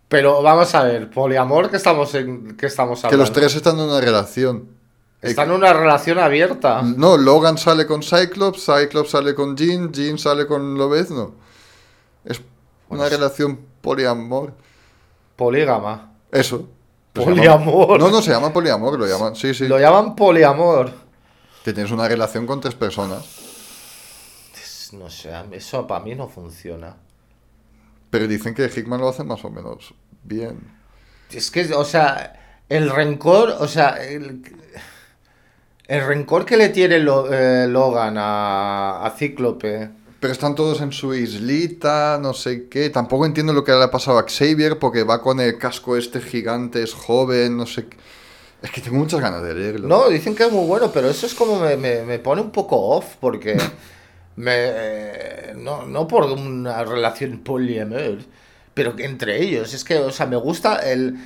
Pero vamos a ver, poliamor que estamos en, que estamos Que hablando. los tres están en una relación. Están en una relación abierta. No, Logan sale con Cyclops, Cyclops sale con Jean, Jean sale con Lobezno. Es una Pues- relación poliamor. Polígama. Eso. Poliamor. No, no se llama poliamor, lo llaman. Sí, sí. Lo llaman poliamor. Que tienes una relación con tres personas. No sé, eso para mí no funciona. Pero dicen que Hickman lo hace más o menos bien. Es que, o sea, el rencor, o sea, el, el rencor que le tiene Lo- eh, Logan a, a Cíclope Pero están todos en su islita, no sé qué. Tampoco entiendo lo que le ha pasado a Xavier porque va con el casco este gigante, es joven, no sé qué. Es que tengo muchas ganas de leerlo. No, dicen que es muy bueno, pero eso es como me, me, me pone un poco off porque (laughs) me, eh, no, no por una relación poliamor, pero que entre ellos. Es que, o sea, me gusta el...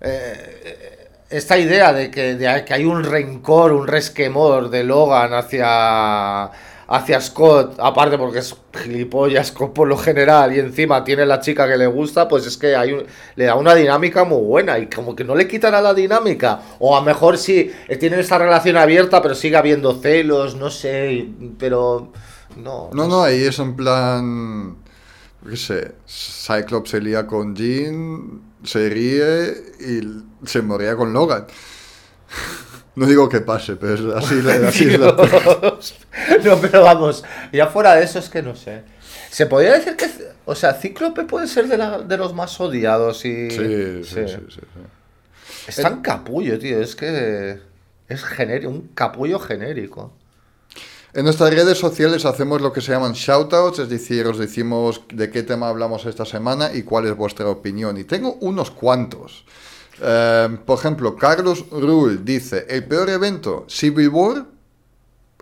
eh, esta idea de que, de que hay un rencor, un resquemor de Logan hacia, hacia Scott, aparte porque es gilipollas Scott por lo general y encima tiene la chica que le gusta, pues es que hay un- le da una dinámica muy buena y como que no le quitan a la dinámica. O a lo mejor sí, eh, tienen esta relación abierta pero sigue habiendo celos, no sé, pero no. No, no, ahí es en plan. ¿Qué sé? Cyclops se lía con Jean, se ríe y se moría con Logan. No digo que pase, pero es así, la- (laughs) así es la- no, pero vamos, ya fuera de eso es que no sé. Se podría decir que, o sea, Cíclope puede ser de, la- de los más odiados y... Sí, sí, sí, sí, sí. Es tan capullo, tío, es que es genérico, un capullo genérico. En nuestras redes sociales hacemos lo que se llaman shoutouts, es decir, os decimos de qué tema hablamos esta semana y cuál es vuestra opinión. Y tengo unos cuantos. Eh, por ejemplo, Carlos Rull dice, el peor evento, Civil War,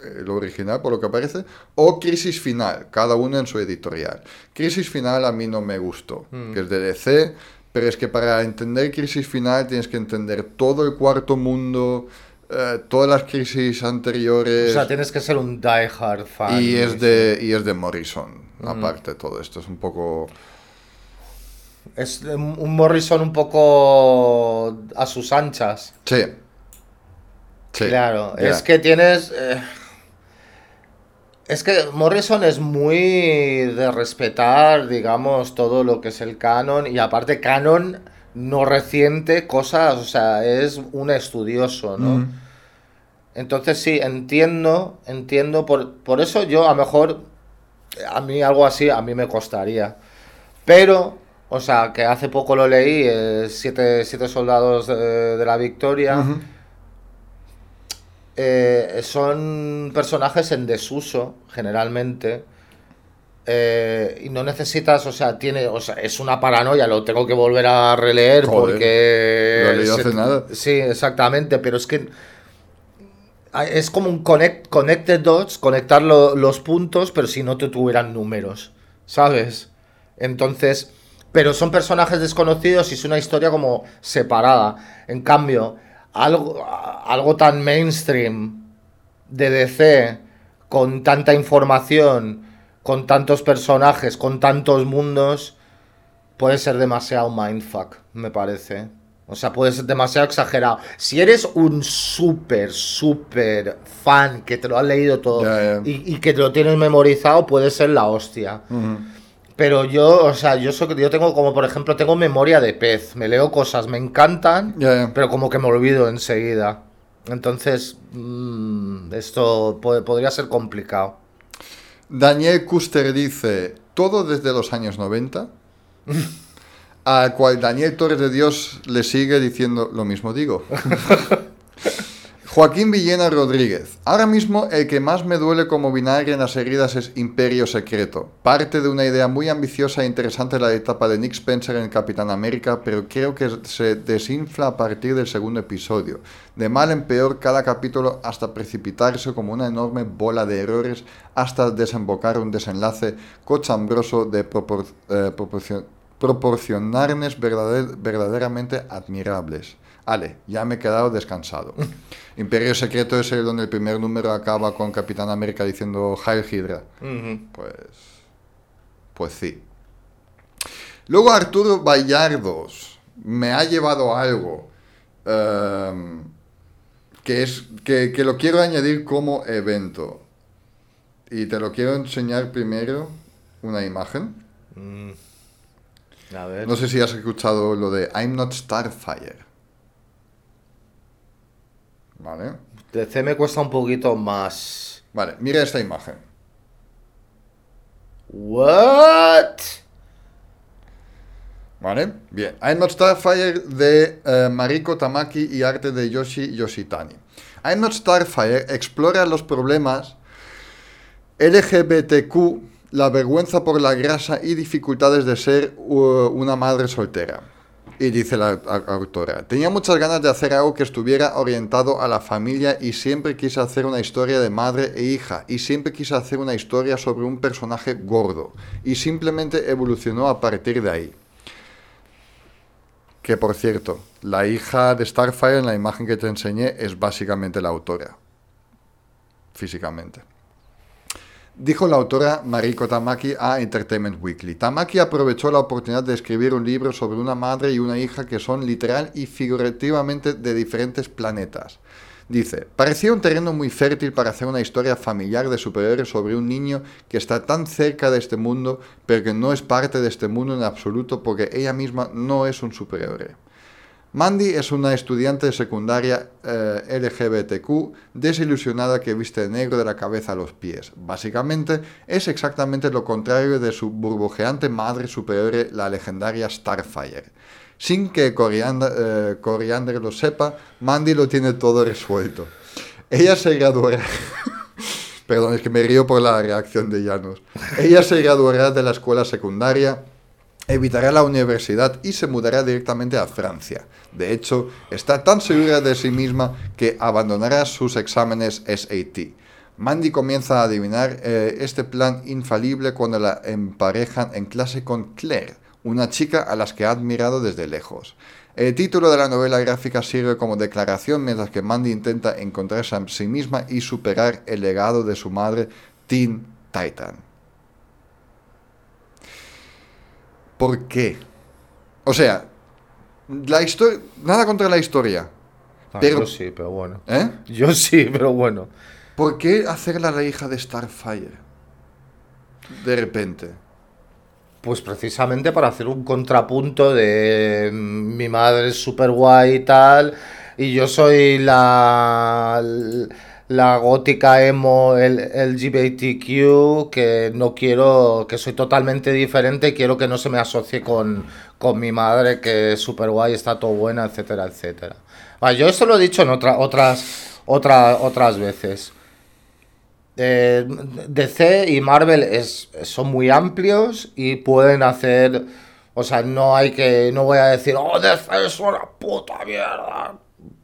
eh, lo original por lo que parece, o Crisis Final, cada uno en su editorial. Crisis Final a mí no me gustó, que es de DC, pero es que para entender Crisis Final tienes que entender todo el cuarto mundo, eh, todas las crisis anteriores. O sea, tienes que ser un diehard fan. Y es de, y es de Morrison, aparte de todo esto. Es un poco... Es un Morrison un poco a sus anchas. Sí. Sí. Claro, es que tienes... eh, Es que Morrison es muy de respetar, digamos, todo lo que es el canon y aparte canon no reciente, cosas, o sea, es un estudioso, ¿no? Entonces sí, entiendo, entiendo, por, por eso yo a lo mejor, a mí algo así, a mí me costaría. Pero, o sea, que hace poco lo leí, eh, siete, siete soldados de, de la victoria, eh, son personajes en desuso, generalmente. eh, y no necesitas, o sea, tiene, o sea, es una paranoia, lo tengo que volver a releer Joder, porque... lo he leído se- hace nada. Sí, exactamente, pero es que es como un connect, connected dots, conectar lo- los puntos, pero si no te tuvieran números, ¿sabes? Entonces, pero son personajes desconocidos y es una historia como separada. En cambio, algo, algo tan mainstream de DC, con tanta información, con tantos personajes, con tantos mundos, puede ser demasiado mindfuck, me parece. O sea, puede ser demasiado exagerado. Si eres un súper, súper fan que te lo has leído todo. Y, y que te lo tienes memorizado, puede ser la hostia. Pero yo, o sea, yo, soy, yo tengo como, por ejemplo, tengo memoria de pez. Me leo cosas, me encantan, pero como que me olvido enseguida. Entonces, mm, esto po- podría ser complicado. Daniel Custer dice, todo desde los años 90, (laughs) al cual Daniel Torres de Dios le sigue diciendo lo mismo digo. (laughs) Joaquín Villena Rodríguez. Ahora mismo el que más me duele como vinagre en las heridas es Imperio Secreto. Parte de una idea muy ambiciosa e interesante la etapa de Nick Spencer en Capitán América, pero creo que se desinfla a partir del segundo episodio. De mal en peor cada capítulo hasta precipitarse como una enorme bola de errores hasta desembocar un desenlace cochambroso de eh, proporcio- proporcionarnes verdader- verdaderamente admirables. Ale, ya me he quedado descansado. (laughs) Imperio Secreto es el donde el primer número acaba con Capitán América diciendo Heil Hydra. Pues. Pues sí. Luego Arturo Vallardos me ha llevado algo em, que es que, que lo quiero añadir como evento. Y te lo quiero enseñar primero una imagen. A ver. No sé si has escuchado lo de I'm not Starfire. Vale. DC me cuesta un poquito más. Vale, mira esta imagen. What? ¿Vale? Bien. I'm Not Starfire de eh, Mariko Tamaki y arte de Yoshi Yoshitani. I'm Not Starfire explora los problemas LGBTQ la vergüenza por la grasa y dificultades de ser uh, una madre soltera. Y dice la autora, tenía muchas ganas de hacer algo que estuviera orientado a la familia y siempre quise hacer una historia de madre e hija y siempre quise hacer una historia sobre un personaje gordo y simplemente evolucionó a partir de ahí. Que por cierto, la hija de Starfire en la imagen que te enseñé es básicamente la autora, físicamente. Dijo la autora Mariko Tamaki a Entertainment Weekly. Tamaki aprovechó la oportunidad de escribir un libro sobre una madre y una hija que son literal y figurativamente de diferentes planetas. Dice, parecía un terreno muy fértil para hacer una historia familiar de superhéroes sobre un niño que está tan cerca de este mundo, pero que no es parte de este mundo en absoluto porque ella misma no es un superhéroe. Mandy es una estudiante de secundaria eh, LGBTQ desilusionada que viste de negro de la cabeza a los pies. Básicamente es exactamente lo contrario de su burbujeante madre superior, la legendaria Starfire. Sin que Coriander, eh, lo sepa, Mandy lo tiene todo resuelto. Ella se graduará... (laughs) Perdón, es que me río por la reacción de Llanos. Ella se graduará de la escuela secundaria evitará la universidad y se mudará directamente a Francia. De hecho, está tan segura de sí misma que abandonará sus exámenes SAT. Mandy comienza a adivinar eh, este plan infalible cuando la emparejan en clase con Claire, una chica a las que ha admirado desde lejos. El título de la novela gráfica sirve como declaración mientras que Mandy intenta encontrarse a sí misma y superar el legado de su madre, Teen Titan. ¿Por qué? O sea, la historia. Nada contra la historia. Ah, Pero- Yo sí, pero bueno. ¿Eh? Yo sí, pero bueno. ¿Por qué hacerla la hija de Starfire? De repente. Pues precisamente para hacer un contrapunto de mm, mi madre es súper guay y tal, y yo soy la, la gótica emo el, LGBTQ, que no quiero, que soy totalmente diferente, quiero que no se me asocie con, con mi madre, que es súper guay, está todo buena, etcétera, etcétera. Ah, yo esto lo he dicho en otra, otras, otra- otras veces. Eh, DC y Marvel es, son muy amplios y pueden hacer. O sea, no hay que. No voy a decir, oh, DC es una puta mierda.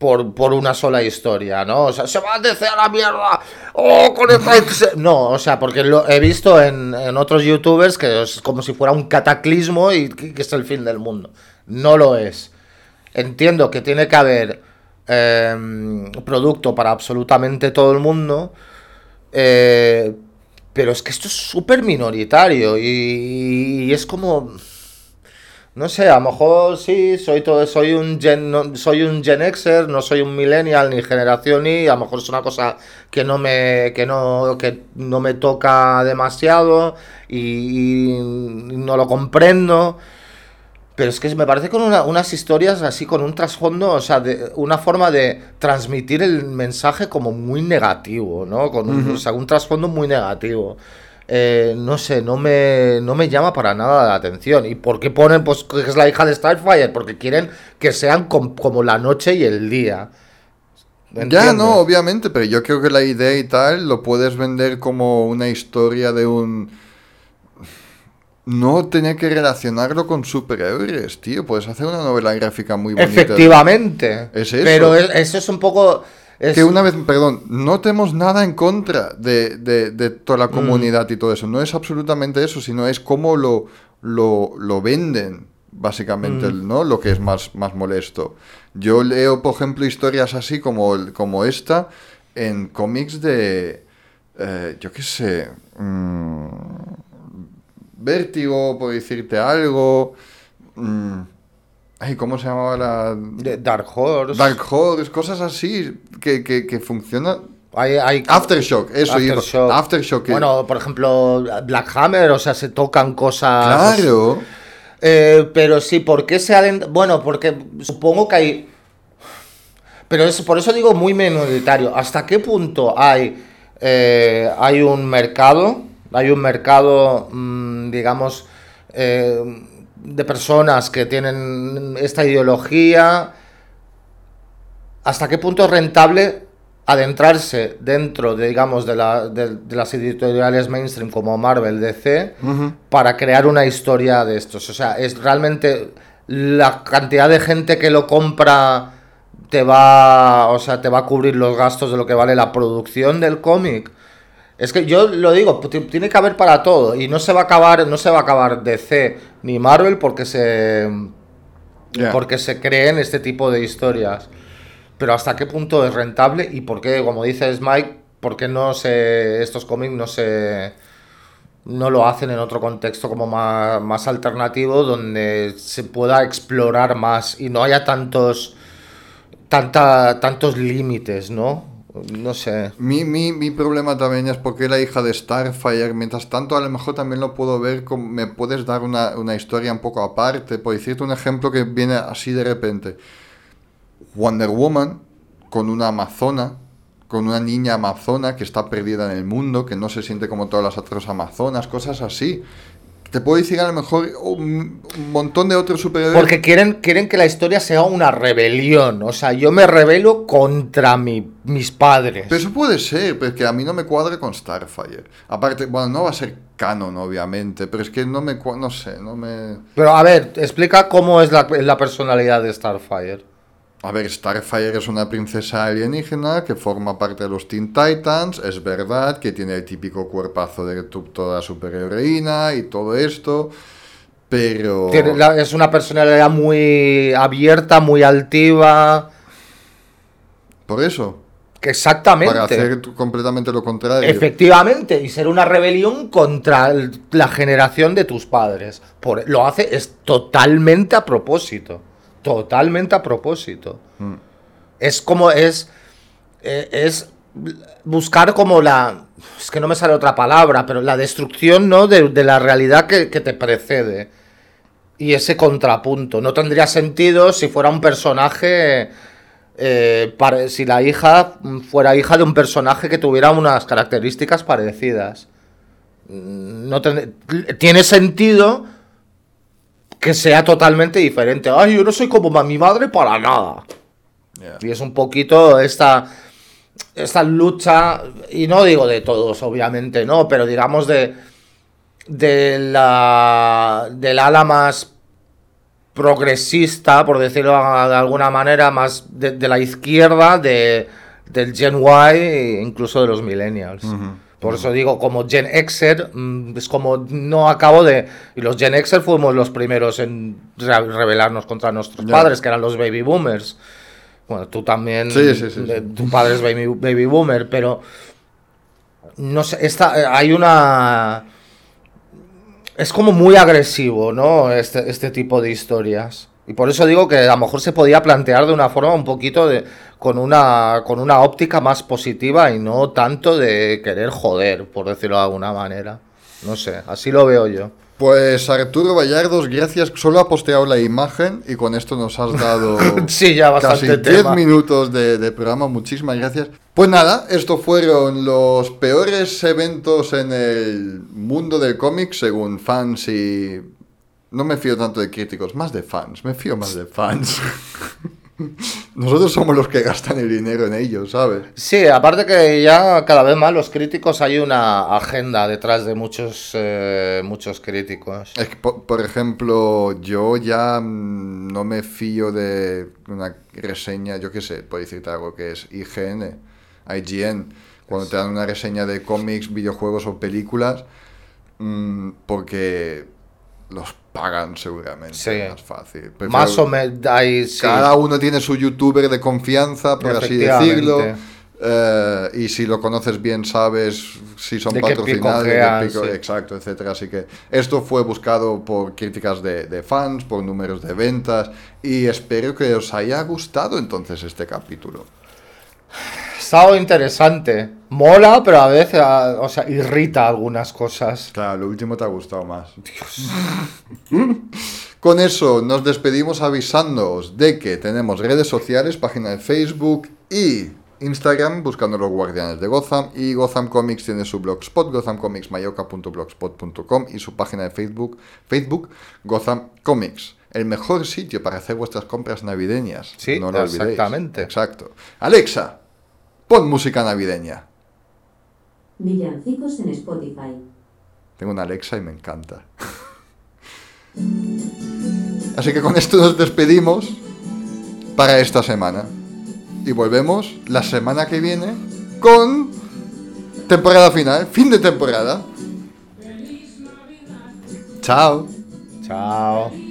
Por, por una sola historia, ¿no? O sea, se va a DC a la mierda. Oh, con esta. (laughs) No, o sea, porque lo he visto en, en otros youtubers que es como si fuera un cataclismo y que, que es el fin del mundo. No lo es. Entiendo que tiene que haber em, producto para absolutamente todo el mundo. Eh, pero es que esto es súper minoritario y, y es como... No sé, a lo mejor sí, soy todo, soy un gen, no- soy un Gen Xer, no soy un millennial ni generación Y, a lo mejor es una cosa que no me, que no, que no me toca demasiado y, y no lo comprendo. Pero es que me parece con una- unas historias así, con un trasfondo, o sea, de, una forma de transmitir el mensaje como muy negativo, ¿no? Con un, o sea, un trasfondo muy negativo. Eh, no sé, no me, no me llama para nada la atención. ¿Y por qué ponen pues, que es la hija de Starfire? Porque quieren que sean com- como la noche y el día. Ya, no, obviamente, pero yo creo que la idea y tal lo puedes vender como una historia de un... No tener que relacionarlo con superhéroes, tío. Puedes hacer una novela gráfica muy bonita. Efectivamente. Es eso. Pero es- eso es un poco... es- Que una vez, perdón, no tenemos nada en contra de, de- de toda Mm. la comunidad y todo eso. No es absolutamente eso, sino es cómo lo, lo, lo venden, básicamente, Mm. ¿no? Lo que es más, más molesto. Yo leo, por ejemplo, historias así como, como esta en cómics de, eh, yo qué sé, mm, Vértigo, por decirte algo. mm, ay, ¿cómo se llamaba la...? Dark Horse. Dark Horse, cosas así que, que, que funcionan. Hay, hay- Aftershock, eso. Aftershock. Aftershock. que- Bueno, por ejemplo, Black Hammer, o sea, se tocan cosas. claro. Eh, pero sí, ¿por qué se adent- Bueno, porque supongo que hay. Pero es, por eso digo muy minoritario. ¿Hasta qué punto hay, eh, hay un mercado? Hay un mercado, mm, digamos, eh, de personas que tienen esta ideología. ¿Hasta qué punto es rentable adentrarse dentro, de, digamos, de, la- de- de las editoriales mainstream como Marvel, DC, para crear una historia de estos. O sea, es realmente la cantidad de gente que lo compra te va, o sea, te va a cubrir los gastos de lo que vale la producción del cómic. Es que yo lo digo, ti- tiene que haber para todo y no se va a acabar, no se va a acabar DC ni Marvel porque se porque se creen este tipo de historias. Pero hasta qué punto es rentable y por qué, como dices Mike, por qué no se estos cómics no se no lo hacen en otro contexto como más, más alternativo donde se pueda explorar más y no haya tantos tanta, tantos límites, ¿no? No sé. Mi, mi, mi problema también es porque la hija de Starfire, mientras tanto a lo mejor también lo puedo ver, me puedes dar una, una historia un poco aparte, por decirte un ejemplo que viene así de repente. Wonder Woman con una amazona, con una niña amazona que está perdida en el mundo, que no se siente como todas las otras amazonas, cosas así. Te puedo decir a lo mejor un, un montón de otros superhéroes. Porque quieren, quieren que la historia sea una rebelión. O sea, yo me rebelo contra mi- mis padres. Pero eso puede ser, pero es que a mí no me cuadra con Starfire. Aparte, bueno, no va a ser canon, obviamente, pero es que no me no sé, no me... Pero a ver, explica cómo es la, la personalidad de Starfire. A ver, Starfire es una princesa alienígena que forma parte de los Teen Titans, es verdad que tiene el típico cuerpazo de toda superheroína y todo esto, pero... Es una personalidad muy abierta, muy altiva. Por eso, Que exactamente. para hacer completamente lo contrario. Efectivamente, y ser una rebelión contra la generación de tus padres. Por, lo hace es totalmente a propósito. Totalmente a propósito. Mm. Es como es. eh, es buscar como la. Es que no me sale otra palabra, pero la destrucción, ¿no? De, de la realidad que, que te precede. Y ese contrapunto. No tendría sentido si fuera un personaje. eh, si la hija fuera hija de un personaje que tuviera unas características parecidas. Mm, No ten- tiene sentido que sea totalmente diferente. Ay, yo no soy como mi madre para nada. Y es un poquito esta, esta lucha, y no digo de todos, obviamente, no, pero digamos de, de la, del ala más progresista, por decirlo de alguna manera, más de, de la izquierda, de, del Gen Y, e incluso de los millennials. Por eso digo, como Gen Xer, mm, es como no acabo de... Y los Gen Xer fuimos los primeros en re- rebelarnos contra nuestros padres, que eran los baby boomers. Bueno, tú también, Sí, sí, sí, sí. tu padre es baby, baby boomer, pero no sé, esta, eh, hay una... Es como muy agresivo, ¿no? Este, este tipo de historias. Y por eso digo que a lo mejor se podía plantear de una forma un poquito de... Con una, con una óptica más positiva y no tanto de querer joder, por decirlo de alguna manera. No sé, así lo veo yo. Pues Arturo Vallardos, gracias. Solo ha posteado la imagen y con esto nos has dado (laughs) Sí, ya casi bastante 10 tema. minutos de, de programa. Muchísimas gracias. Pues nada, estos fueron los peores eventos en el mundo del cómic según fans y... No me fío tanto de críticos, más de fans. Me fío más de fans. (laughs) Nosotros somos los que gastan el dinero en ellos, ¿sabes? Sí, aparte que ya cada vez más los críticos hay una agenda detrás de muchos, eh, muchos críticos. Es que, por, por ejemplo, yo ya mm, no me fío de una reseña, yo qué sé, por decirte algo que es IGN, IGN, cuando te dan una reseña de cómics, videojuegos o películas, mm, porque los pagan seguramente, Sí. más fácil. Prefiero- Más o menos hay sí. Cada uno tiene su youtuber de confianza, por así decirlo. eh, y si lo conoces bien, sabes si son De patrocinados, de qué picotean, pico- sí. exacto, etcétera. Así que esto fue buscado por críticas de, de fans, por números de ventas. Y espero que os haya gustado entonces este capítulo. Estado interesante. Mola, pero a veces, o sea, irrita algunas cosas. Claro, lo último te ha gustado más. (laughs) Con eso nos despedimos avisándoos de que tenemos redes sociales, página de Facebook y Instagram buscando los guardianes de Gotham y Gotham Comics tiene su blogspot gothamcomicsmayoka.blogspot.com y su página de Facebook, Facebook Gotham Comics. El mejor sitio para hacer vuestras compras navideñas. Sí, no lo olvidéis. exactamente. Exacto. Alexa, pon música navideña. Villancicos en Spotify. Tengo una Alexa y me encanta. (laughs) Así que con esto nos despedimos para esta semana. Y volvemos la semana que viene con temporada final, fin de temporada. Chao. Chao.